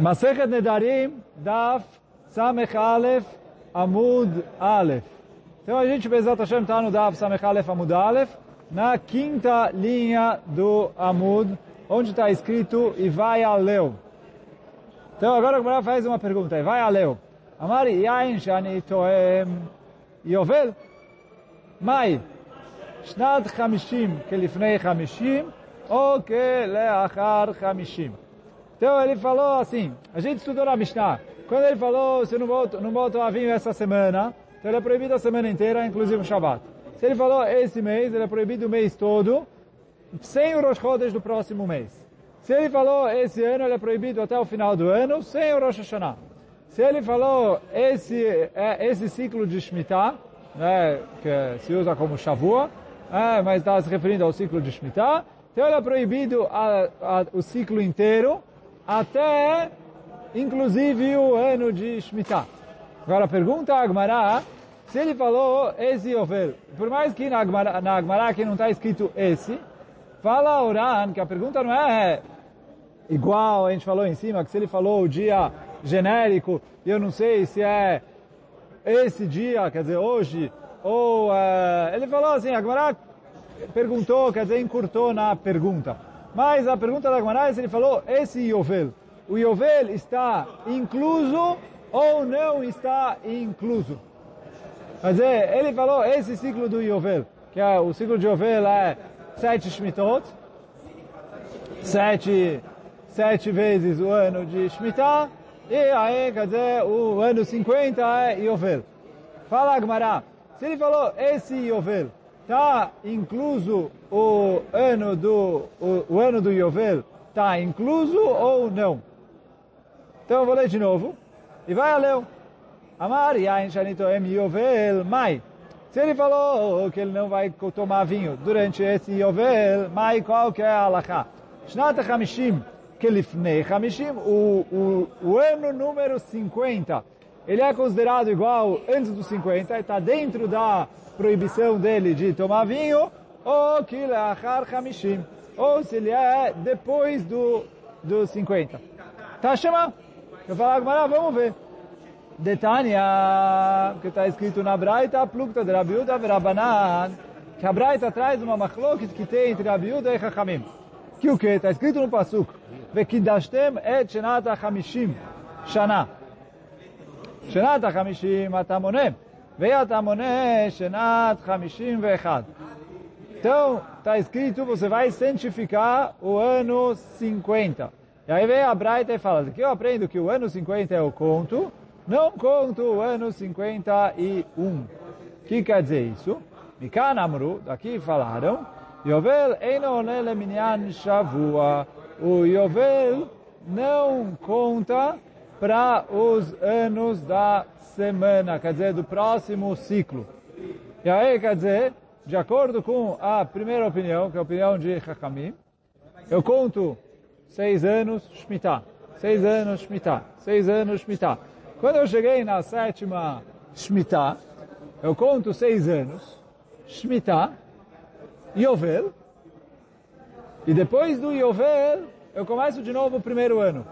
Masechet Nedarim, Daf, Samech Aleph, Amud Aleph. Então a gente, Bezat Hashem, está no Daf, Samech Aleph, Amud Aleph, na quinta linha do Amud, onde está escrito e vai a Leu. Então agora o Gemara faz uma pergunta, e vai a Leu. Amari Yain Shani Toem Yovel, Mai, Shnad Chamishim, Kelifnei Chamishim, ou Keleachar Chamishim. Então ele falou assim, a gente estudou na Mishnah, quando ele falou, se não volta, não volta a vinho essa semana, então ele é proibido a semana inteira, inclusive o Shabbat. Se ele falou esse mês, ele é proibido o mês todo, sem o Rosh Chodesh do próximo mês. Se ele falou esse ano, ele é proibido até o final do ano, sem o Rosh Hashanah. Se ele falou esse, é, esse ciclo de Shemitah, né, que se usa como Shavua, é, mas está se referindo ao ciclo de Shemitah, então ele é proibido a, a, o ciclo inteiro, até inclusive o ano de Shemitah. Agora pergunta a Agmará, se ele falou esse Yovel, por mais que na Agmará, aqui não está escrito esse, fala Oran, que a pergunta não é igual, a gente falou em cima, que se ele falou o dia genérico, eu não sei se é esse dia, quer dizer, hoje, ou uh, ele falou assim, Agmará perguntou, quer dizer, encurtou na pergunta. Mas a pergunta da Gemara é ele falou esse Yovel. O Yovel está incluso ou não está incluso? Quer dizer, ele falou esse ciclo do Yovel, que é, o ciclo de Yovel é sete Shmitot, sete, sete vezes o ano de Shemitah, e aí, quer dizer, o ano 50 é Yovel. Fala Agmará, se ele falou esse Yovel, está incluso o ano do o, o ano do Yovel? Está incluso ou não? Então eu vou ler de novo. E vai a ler. Amar Yain Shanito Em Yovel Mai. Se ele falou que ele não vai tomar vinho durante esse Yovel, Mai qual que é a halakha? Shnat Hamishim, Kelifnei Hamishim, o, o, o ano número 50. Ele é considerado igual antes dos 50, está dentro da proibição dele de tomar vinho, ou que leachar hamishim, ou se ele é depois do, do 50. Tá chama? Eu falo agora, vamos ver. Detania, que está escrito na Braita, plukta de Rabiuda Verabanan, que a Braita traz uma machlokit que tem entre Rabiuda e Chachamim. Que o que? Está escrito no Pasuk. Vekidashtem et shenat hamishim shana. שנת החמישים אתה מונה, ואתה מונה שנת חמישים ואחד. Então, está escrito, você vai santificar o ano 50. E aí vem a Braita e fala, aqui eu aprendo que o ano 50 é o conto, não conto o ano 51. O que quer dizer isso? Mikan Amru, daqui falaram, Yovel eino minyan shavua. O Yovel não conta para os anos da semana, quer dizer, do próximo ciclo. E aí, quer dizer, de acordo com a primeira opinião, que é a opinião de Hakamim, eu conto seis anos Shemitah, seis anos Shemitah, seis anos Shemitah. Quando eu cheguei na sétima Shemitah, eu conto seis anos Shemitah, Yovel, e depois do Yovel, eu começo de novo o primeiro ano.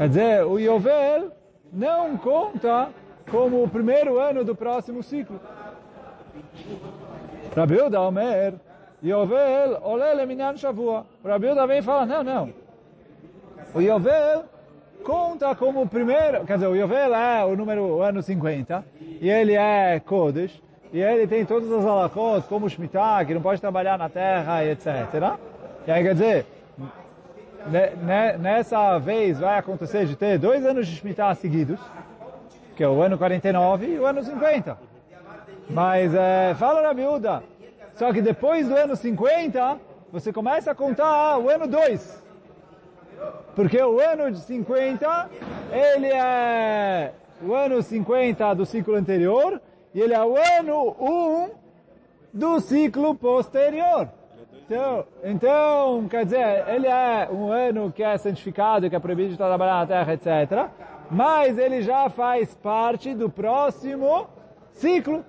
Quer dizer, o Yovel não conta como o primeiro ano do próximo ciclo. Rabiuda Omer, Yovel olele minyan shavua. Rabiuda vem e fala, não, não. O Yovel conta como o primeiro, quer dizer, o Yovel é o número, o ano 50, e ele é Kodesh, e ele tem todas as alakot, como o Shemitah, que não pode trabalhar na terra, etc. E aí, quer dizer, nessa vez vai acontecer de ter dois anos de Shemitah seguidos, que é o ano 49 e o ano 50. Mas é, fala na miúda, só que depois do ano 50, você começa a contar o ano 2. Porque o ano de 50, ele é o ano 50 do ciclo anterior, e ele é o ano 1 do ciclo posterior. Então, então, quer dizer, ele é um ano que é santificado, que é proibido de trabalhar na terra, etc. Mas ele já faz parte do próximo ciclo.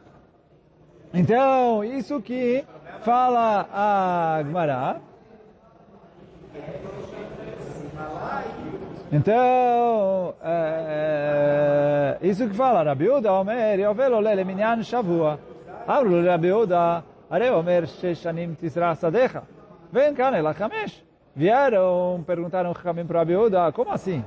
Então, isso que fala a Gemara. Então, é, isso que fala, Rabi Uda, Omer, Yovel Ole Minyan Shavua. Amru Rabi Uda, Are Omer Sheshanim Tisra Sadecha. Vem cá, ela Hamesh. Vieram, perguntaram Hamim para Rabi Uda, como assim?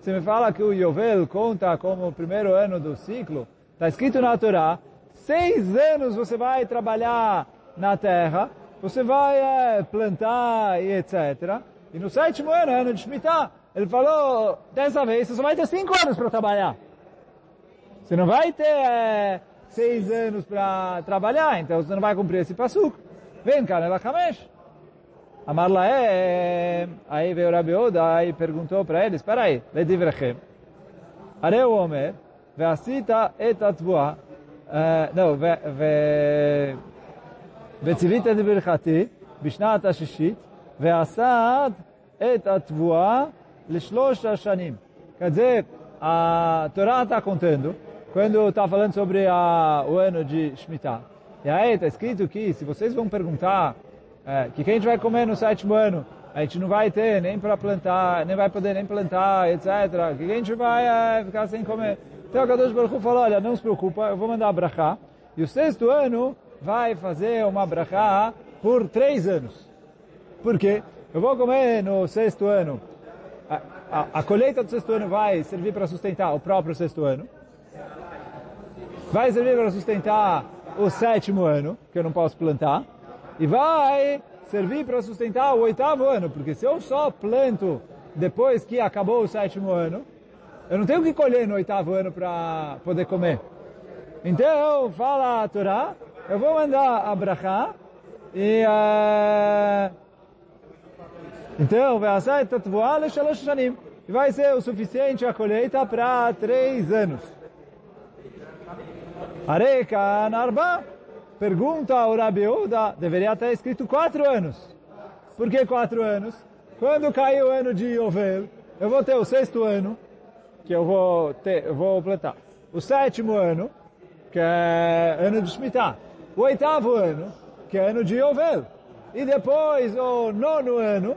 Você me fala que o Yovel conta como o primeiro ano do ciclo. Está escrito na Torá, seis anos você vai trabalhar na terra, você vai é, plantar e etc. E no sétimo ano, ano de Shemitah, ele falou, dessa vez você só vai ter cinco anos para trabalhar. Você não vai ter é, seis anos para trabalhar, então você não vai cumprir esse passuco. Vem, cara, ela Kamesh. Amarla é, aí veio o Rabi Oda e perguntou para ele, espera aí, לדבריכם, הרי הוא אומר, ועשית את התבואה, לא, וציווית את ברכתי בשנת השישית, ועשת את התבואה לשלוש השנים. Quer dizer, a Torá está contando, quando está falando sobre a, o ano de Shemitah, e aí está escrito que se vocês vão perguntar é, que quem a gente vai comer no sétimo ano, a gente não vai ter nem para plantar, nem vai poder nem plantar, etc. Que a gente vai é, ficar sem comer. Então o Kadosh Baruch falou, olha, não se preocupa, eu vou mandar brachá. E o sexto ano vai fazer uma brachá por três anos. Por quê? Eu vou comer no sexto ano a, a, a colheita do sexto ano vai servir para sustentar o próprio sexto ano. Vai servir para sustentar o sétimo ano, que eu não posso plantar. E vai servir para sustentar o oitavo ano, porque se eu só planto depois que acabou o sétimo ano, eu não tenho que colher no oitavo ano para poder comer. Então, fala a Torá, eu vou mandar a brachá e... Uh, então, vai ser o suficiente a colheita para três anos. Areca Narba pergunta ao Rabi Uda, deveria ter escrito quatro anos. Por que quatro anos? Quando cair o ano de Yovel, eu vou ter o sexto ano, que eu vou, ter, eu vou plantar. O sétimo ano, que é ano de Shemitah. O oitavo ano, que é ano de Yovel. E depois o nono ano,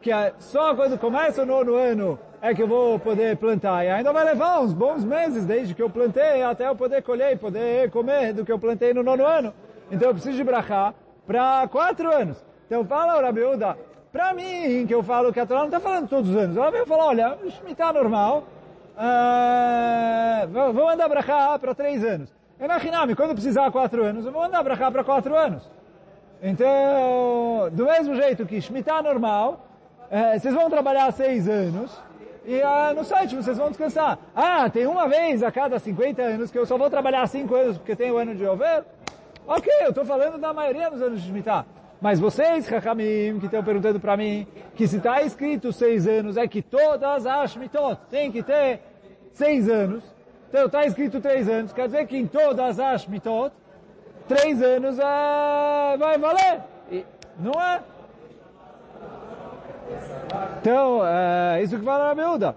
que é só quando começa o nono ano é que eu vou poder plantar. E ainda vai levar uns bons meses desde que eu plantei até eu poder colher e poder comer do que eu plantei no nono ano. Então eu preciso de brachá para quatro anos. Então fala Rabiuda, para mim, que eu falo que a Torá não está falando todos os anos. Ela veio falar, olha, está normal, uh, vou mandar brachá para três anos. É na Hinami, quando precisar quatro anos, eu vou mandar brachá para quatro anos. Então, do mesmo jeito que Shemitah normal, é, vocês vão trabalhar seis anos e ah, no site vocês vão descansar. Ah, tem uma vez a cada 50 anos que eu só vou trabalhar cinco anos porque tem o ano de Over. Ok, eu estou falando da maioria dos anos de Shemitah. Mas vocês, Hakamim, que estão perguntando para mim, que se está escrito seis anos, é que todas as Shmitot têm que ter seis anos. Então está escrito três anos, quer dizer que em todas as Shmitot, três anos é, vai valer. E, não é? então, isso que fala Rabi Yehuda.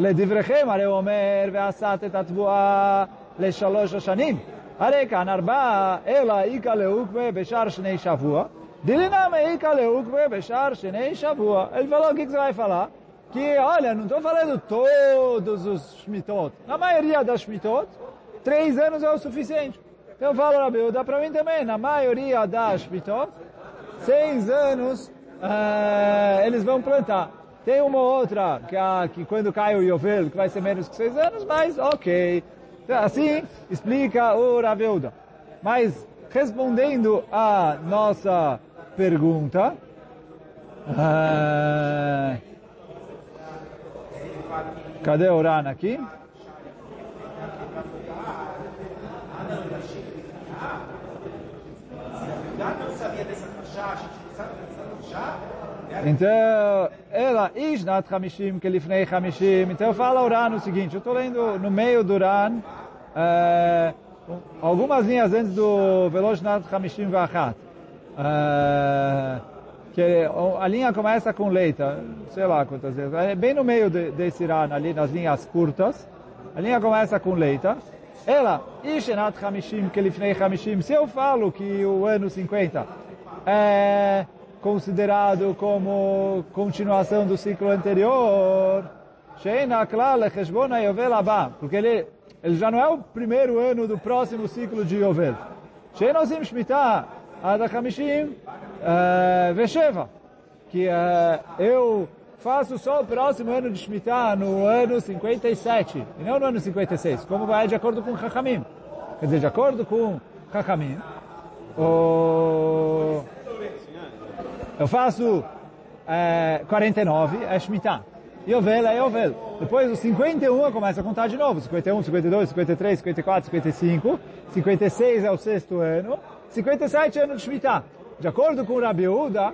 לדבריכם, הרי הוא אומר, ועשת את התבואה לשלוש השנים. הרי כאן ארבעה, אלא איכא לאוקווה בשאר שני שבוע, דילינם איכא לאוקווה בשאר שני שבוע. Ele falou o que você vai falar? Que, olha, não estou falando todos os Shmitot. Na maioria das Shmitot, três anos é o suficiente. Então fala, Rabi Yehuda, para mim também, na maioria das Shmitot, seis anos uh, eles vão plantar. Tem uma outra, que, a, que quando cai o Yovel, que vai ser menos que seis anos, mas ok. Assim explica o Raveuda. Mas, respondendo a nossa pergunta, uh, cadê o Ran aqui? Então, ela, Ishnat Hamishim, que Lifnei Hamishim. Então fala o Ran o seguinte, eu estou lendo no meio do Ran, uh, algumas linhas antes do Veloshnat Hamishim Vachat. Uh, que a linha começa com leita, sei lá quantas vezes, é bem no meio de, desse Ran, ali nas linhas curtas, a linha começa com leita. Ela, Ishnat Hamishim, que Lifnei Hamishim, se eu falo que o ano 50 é considerado como continuação do ciclo anterior, porque ele, ele já não é o primeiro ano do próximo ciclo de Yovel. Sheinozim Shemitah Adachamishim eh, Vesheva, que uh, eu faço só o próximo ano de Shemitah no ano 57, e não no ano 56, como vai de acordo com Chachamim. Quer dizer, de acordo com Chachamim, o eu faço é, 49, é Shemitah. Yovel é Yovel. Depois, o 51 eu começo a contar de novo. 51, 52, 53, 54, 55. 56 é o sexto ano. 57 é ano de Shemitah. De acordo com o Rabi Uda,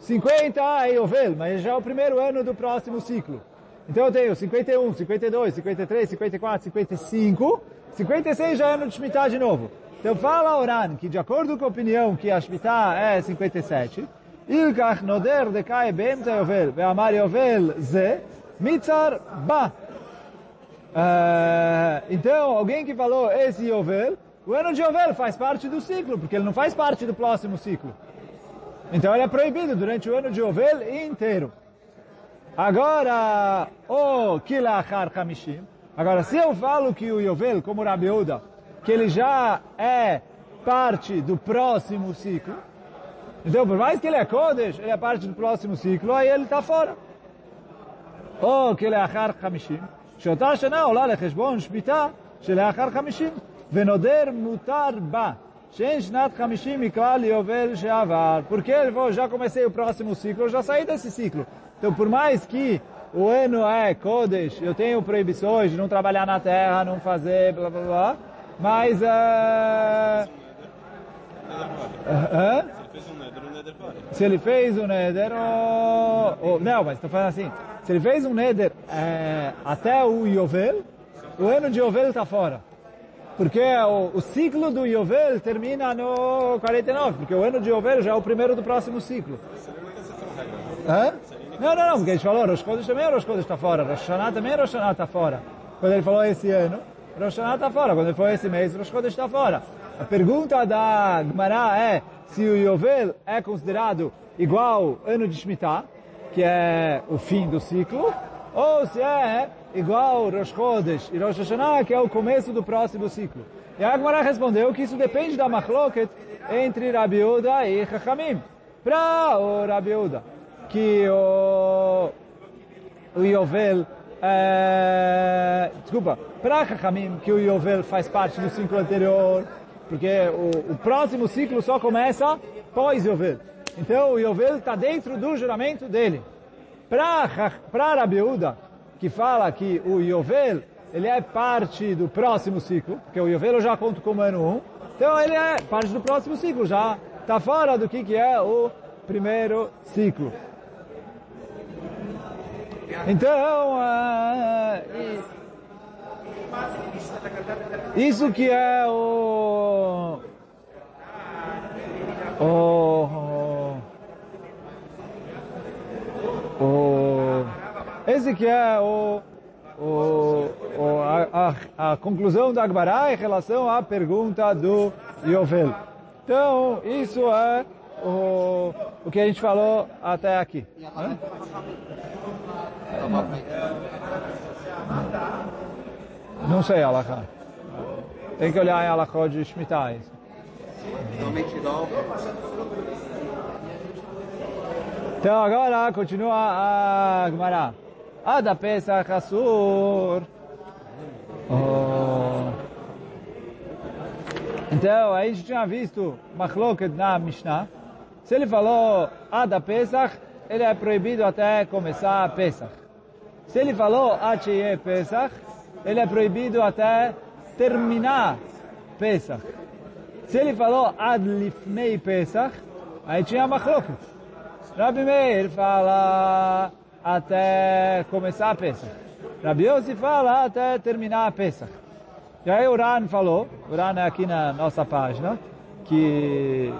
50 é Yovel, mas já é o primeiro ano do próximo ciclo. Então eu tenho 51, 52, 53, 54, 55. 56 já é ano de Shemitah de novo. Então fala Oran que de acordo com a opinião que a Shemitah é 57, Ilkach noder dekai beemta yovel, ve'amar yovel ze, mitzar ba. Eh, então, alguém que falou esse yovel, o ano de yovel faz parte do ciclo, porque ele não faz parte do próximo ciclo. Então ele é proibido durante o ano de yovel inteiro. Agora, o kilachar kamishim, agora se eu falo que o yovel, como o Rabiuda, que ele já é parte do próximo ciclo, então, por mais que ele é Kodesh, ele é parte do próximo ciclo, aí ele está fora. או כלאחר חמישים, שאותה שנה עולה לחשבון שמיטה שלאחר חמישים, ונודר מותר בה, שאין שנת חמישים יקרא ליובל שעבר. Porque ele falou, já comecei o próximo ciclo, já saí desse ciclo. Então, por mais que o ano é Kodesh, eu tenho proibições de não trabalhar na terra, não fazer, blá blá blá, mas... Uh, uh, uh, Se ele fez um neder, ou, não, mas estou falando assim, se ele fez um neder é, até o Yovel, o ano de Yovel está fora. Porque o, o, ciclo do Yovel termina no 49, porque o ano de Yovel já é o primeiro do próximo ciclo. Hã? Não, não, não, porque gente falou, Rosh Chodesh também, Rosh Chodesh está fora, Rosh Hashanah também, Rosh Hashanah está fora. Quando ele falou esse ano, Rosh Hashanah está fora. Quando ele falou esse mês, Rosh Chodesh está fora. A pergunta da Gemara é se o Yovel é considerado igual ano de Shemitah, que é o fim do ciclo, ou se é igual Rosh Chodesh e Rosh Hashanah, que é o começo do próximo ciclo. E a Gemara respondeu que isso depende da machloket entre Rabi Uda e Chachamim. Para o Rabi Uda, que o, o Yovel é, desculpa, para Chachamim, que o Yovel faz parte do ciclo anterior, porque o, o próximo ciclo só começa pós Yovel. Então o Yovel está dentro do juramento dele. Para Rabiúda, que fala que o Yovel ele é parte do próximo ciclo, porque o Yovel eu já conto como ano 1, então ele é parte do próximo ciclo, já está fora do que, que é o primeiro ciclo. Então, uh, isso que é o... O... o esse que é o, o, o a, a, a, conclusão da Agbará em relação à pergunta do Yovel. Então, isso é o, o que a gente falou até aqui. Né? Não sei, Alakha. Tem que olhar em Alakha de Shemitah. Então agora continua a Gemara. Ada Pesach Asur. Oh. Então, a gente tinha visto Machloket na Mishnah. Se ele falou Ada Pesach, ele é proibido até começar a Pesach. Se ele falou Achiye Pesach, ele é proibido até terminar Pesach. Se ele falou Ad Lifnei Pesach, aí tinha Machloket. Rabi Meir fala até começar Pesach. Rabi Yossi fala até terminar Pesach. E aí o Ran falou, o Ran é aqui na nossa página, que...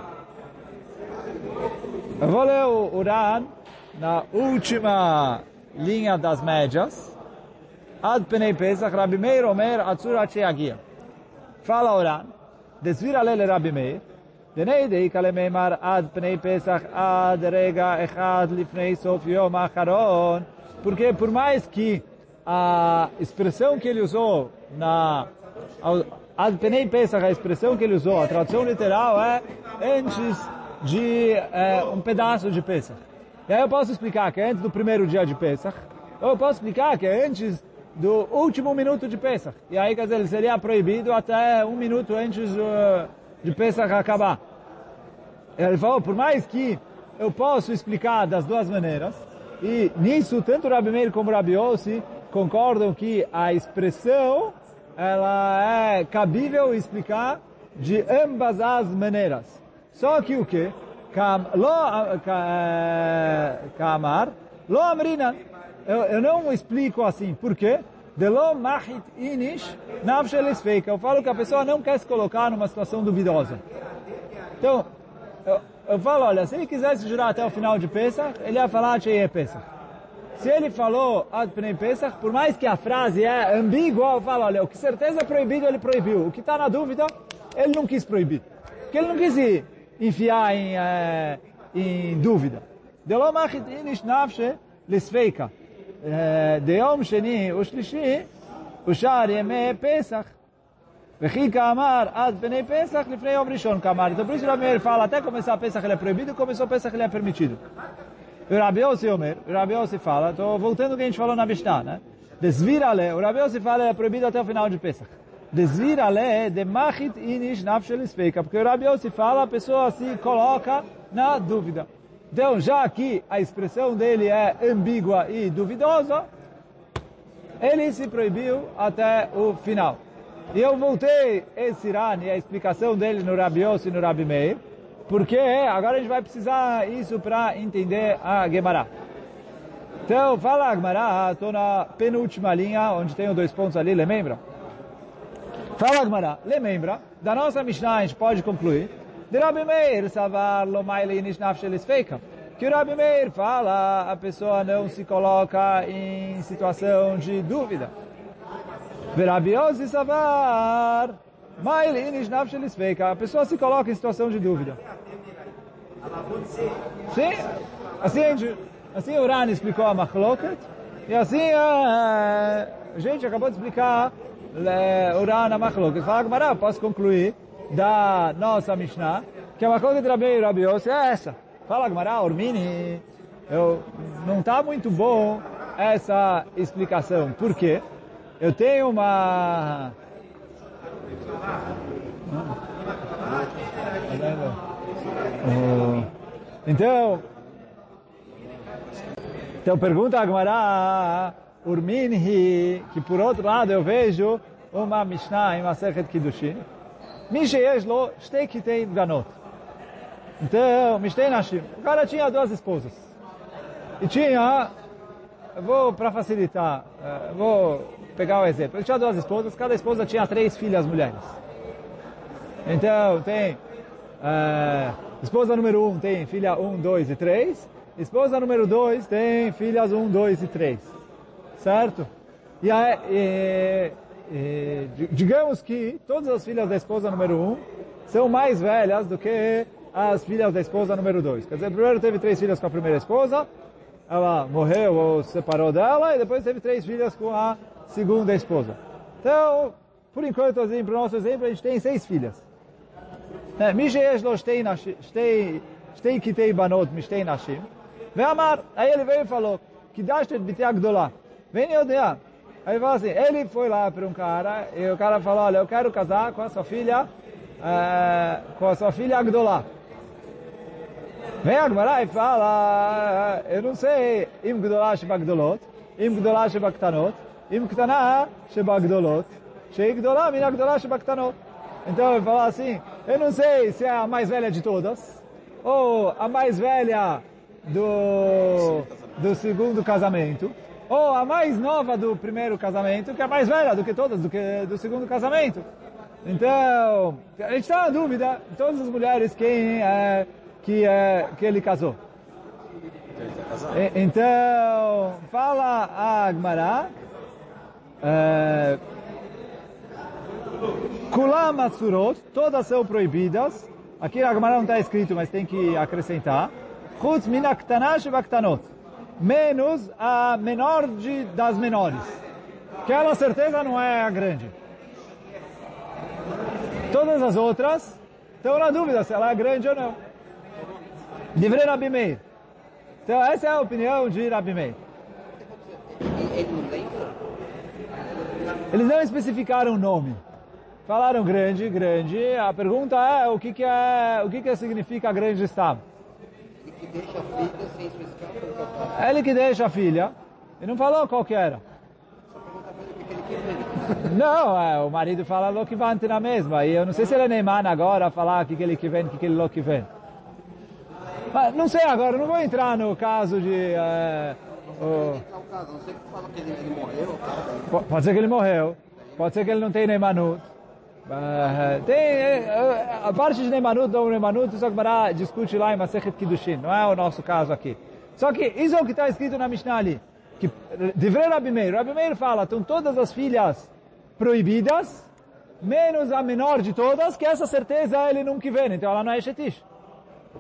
Eu vou ler o Ran na última linha das médias. Ad Penei Pesach, Rabi Meir Omer Atsur Acheagia. Fala Oran, desvira lele Rabi Meir, Denei dei meimar ad Penei Pesach ad rega echad lifnei sof yom acharon. Porque por mais que a expressão que ele usou na... Ad Penei Pesach, a expressão que ele usou, a tradução literal é antes de é, um pedaço de Pesach. E aí eu posso explicar que é antes do primeiro dia de Pesach, ou eu posso explicar que é antes do último minuto de Pesach. E aí, quer dizer, ele seria proibido até um minuto antes uh, de Pesach acabar. Ele falou, por mais que eu posso explicar das duas maneiras, e nisso tanto Rabi Meir como Rabi Yossi concordam que a expressão ela é cabível explicar de ambas as maneiras. Só que o que? Kamar, lo amrina eu, eu não explico assim. Por quê? Eu falo que a pessoa não quer se colocar numa situação duvidosa. Então, eu, eu falo, olha, se ele quisesse jurar até o final de Pesach, ele ia falar Atcheye é Pesach. Se ele falou Ad Pnei Pesach, por mais que a frase é ambígua, eu falo, olha, o que certeza é proibido, ele proibiu. O que está na dúvida, ele não quis proibir. Porque ele não quis enfiar em, é, em dúvida. Delomachit inish nafshe lisfeika. דיום שני ושלישי ושאר ימי פסח. וכי כאמר עד פני פסח לפני יום ראשון כאמר. Então por isso o Rabi fala, até começar a Pesach ele é proibido, começou a Pesach ele é permitido. O Rabi Yossi Omer, o Rabi Yossi fala, estou voltando ao que a gente falou na Mishnah, né? Desvirale, o Rabi Yossi fala, é proibido até o final de Pesach. Desvirale de machit inish nafshel ispeika, porque o Rabi Yossi fala, a pessoa se coloca na dúvida. Então, já aqui a expressão dele é ambígua e duvidosa, ele se proibiu até o final. E eu voltei esse Irani, a explicação dele no Rabi e no Rabi Meir, porque agora a gente vai precisar isso para entender a Gemara. Então, fala Gemara, estou na penúltima linha, onde tem dois pontos ali, lembra? Fala Gemara, lembra? Da nossa Mishnah a gente pode concluir, de Rabi Meir, Savar, Lomaili, Nishnaf, Shelisfeika, que o Rabi Meir fala, a pessoa não se coloca em situação de dúvida. Rabi Yossi Savar, a pessoa se coloca em situação de dúvida. Sim, assim, assim o Rani explicou a Machloket, e assim a gente acabou de explicar o Rani a Machloket. Fala, Gamara, posso concluir da nossa Mishnah, que a Machloket de Rabi Rabi Yossi é essa. Fala, Gamara, Ormini, eu, não está muito bom essa explicação. Por quê? Eu tenho uma então, então pergunta a Gemara, Urminhi, que por outro lado eu vejo uma Mishnah em Masechet Kiddushin, Então, Mishtei. O cara tinha duas esposas. E tinha, vou para facilitar, vou pegar o um exemplo. Ele tinha duas esposas, cada esposa tinha três filhas mulheres. Então, tem é, esposa número um tem filha um, dois e três. Esposa número dois tem filhas um, dois e três. Certo? E, aí, e, e, digamos que todas as filhas da esposa número um são mais velhas do que as filhas da esposa número dois. Quer dizer, primeiro teve três filhas com a primeira esposa, ela morreu ou se separou dela, e depois teve três filhas com a segunda esposa. Então, por enquanto, assim, para o nosso exemplo, a gente tem seis filhas. מי שיש לו שתי, נשים, שתי, שתי קטעי בנות משתי נשים, ואמר, aí ele veio e falou, קידשת את בתי הגדולה, ואני יודע. Aí fala assim, ele foi lá para um cara e o cara falou, olha, eu quero casar com a sua filha, é, com a sua filha Agdolá. Vem agora e fala, eh, eu não sei, im Gdolá shebagdolot, im Gdolá shebaktanot, im Ktaná shebagdolot, shei Gdolá min Agdolá shebaktanot. Então ele falou assim, eu não sei se é a mais velha de todas, ou a mais velha do, do segundo casamento, ou a mais nova do primeiro casamento, que é a mais velha do que todas do, que, do segundo casamento. Então, a gente está na dúvida, todas as mulheres quem é, que, é, que ele casou. Então, fala a Agmará, é, Kulam Atsurot, todas são proibidas. Aqui na Gemara não está escrito, mas tem que acrescentar. Chutz min aktanash vaktanot. Menos a menor de, das menores. Aquela certeza não é a grande. Todas as outras estão na dúvida se ela é grande ou não. Divrei Rabi Meir. Então essa é a opinião de Rabi Meir. Eles não especificaram o nome. Falaram grande, grande. A pergunta é o que, que é, o que, que significa grande está? Ele que deixa a filha sem especificar tava. Ele que deixa a filha. E não falou qual que era. Não, é, o marido fala lo que vante na mesma. E eu não sei se ele é Neymar agora falar que, ele que vem, que, ele lo que vem. Mas não sei agora, não vou entrar no caso de... é, o- Pode ser que ele morreu. Pode ser que ele não tem Neymanut. Eh, Tem eh, a parte de Neymanut ou Neymanut, isso Agmará discute lá em Masechet Kiddushin. Não é o nosso caso aqui. Só que isso é o que está escrito na Mishnah ali. Que, Divrei Rabi Meir. Rabi Meir fala, estão todas as filhas proibidas, menos a menor de todas, que essa certeza ele nunca vê. Né? Então ela não é Shetish.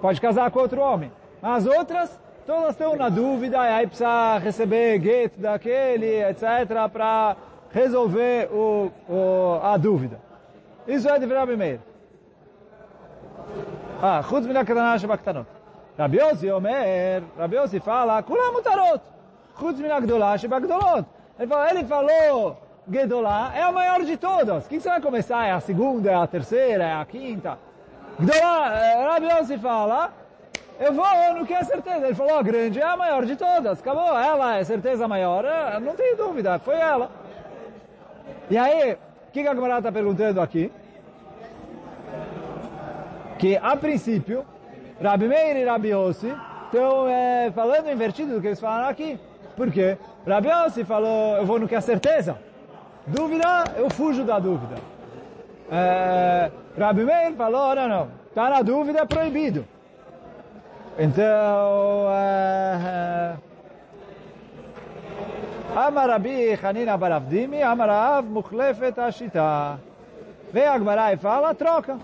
Pode casar com outro homem. As outras, todas estão na dúvida, e aí precisa receber get daquele, etc., para resolver o, o, a dúvida. Isso é Divrei Rabi Meir. Ah, Chutz Minakadanash Bakhtanot. Rabiose Yossi Omer, fala, "kula Mutarot, Chutz Minagdolá, Shebagdolot. Ele falou, ele falou Gedolá é a maior de todas. Quem você vai começar? É a segunda, é a terceira, é a quinta? Gedolá, eh, Rabi fala, eu vou no que é certeza. Ele falou, a grande é a maior de todas. Acabou, ela é certeza maior. Eh, não tenho dúvida, foi ela. E aí, o que a camarada está perguntando aqui? Que, a princípio, Rabi Meir e Rabi Yossi estão eh, falando invertido do que eles falaram aqui. Por quê? Rabi Yossi falou, eu vou no que é certeza. Dúvida, eu fujo da dúvida. É, Rabi Meir falou, não, não, está na dúvida, é proibido. Então, é, Amar Rabi Hanina Baravdimi, Amar Rav Mukhlefet Ashita. Vem a Gemara e fala, troca.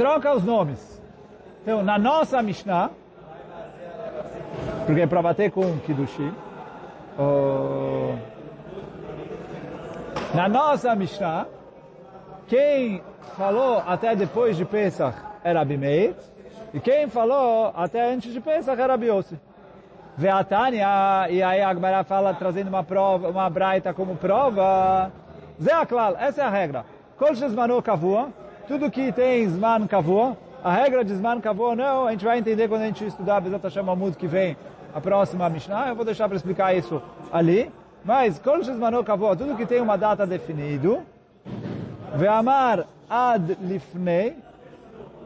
Troca os nomes. Então, na nossa Mishnah, porque é para bater com o- na nossa Mishnah, quem falou até depois de Pesach era Abimeir, e quem falou até antes de Pesach era Biossi. Veatania, e aí a Agmará fala, trazendo uma prova, uma braita como prova, Zé Aklal, essa é a regra. Kol shezmano kavua, tudo que tem Zman kavua, a regra de Zman kavua não, a gente vai entender quando a gente estudar Bezat Hashem Amud que vem a próxima Mishnah, eu vou deixar para explicar isso ali, mas Kol shezmano kavua, tudo que tem uma data definido, Ve'amar ad lifnei,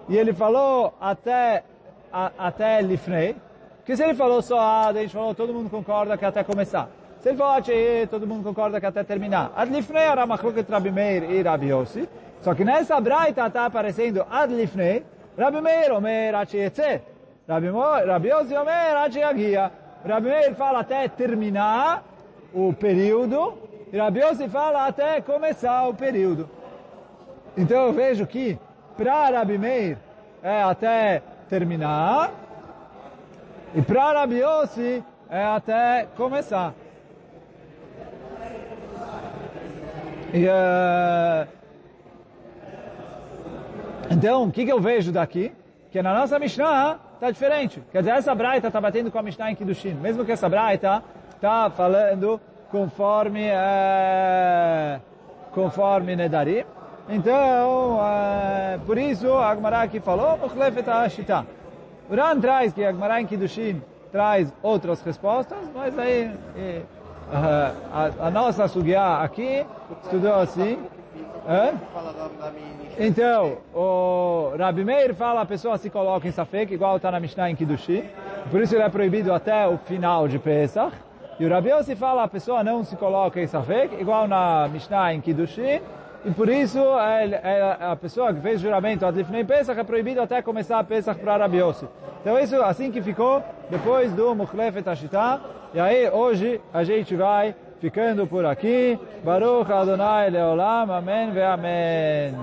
e ele falou até, a, até lifnei, porque se ele falou só ad, a gente falou, todo mundo concorda que até começar. Se ele Atchei, todo mundo concorda que até terminar. Ad lifnei era machloket Rabi Meir e Rabi Yossi. Só que nessa braita está aparecendo ad lifnei, Rabi Meir omer Yetze. Rabi, Rabi Yossi omer Agia. Rabi Meir fala até terminar o período, e Rabi Yossi fala até começar o período. Então eu vejo que para Rabi Meir é até terminar, e para Rabi Yossi é até começar. E, eh, então, o que, que eu vejo daqui? Que na nossa Mishnah está diferente. Quer dizer, essa Braita está batendo com a Mishnah em Kiddushin. Mesmo que essa Braita está falando conforme, eh, conforme Nedarim. Então, eh, por isso, a Agmará aqui falou, Mochlefet Ashita. O Ran traz que a Agmará em Kiddushin traz outras respostas, mas aí eh, a, a, a nossa Sugiá aqui estudou assim. Hã? Então, o Rabi Meir fala a pessoa se coloca em Safek, igual está na Mishnah em Kiddushi. Por isso ele é proibido até o final de Pesach. E o Rabi Yossi fala a pessoa não se coloca em Safek, igual na Mishnah em Kiddushi. E por isso é, é, a pessoa que fez juramento ad lifnei Pesach é proibido até começar a Pesach para Rabi Yossi. Então isso assim que ficou depois do Mukhlefet Ashita. E aí hoje a gente vai ficando por aqui. Baruch Adonai Leolam. Amém ve Amém.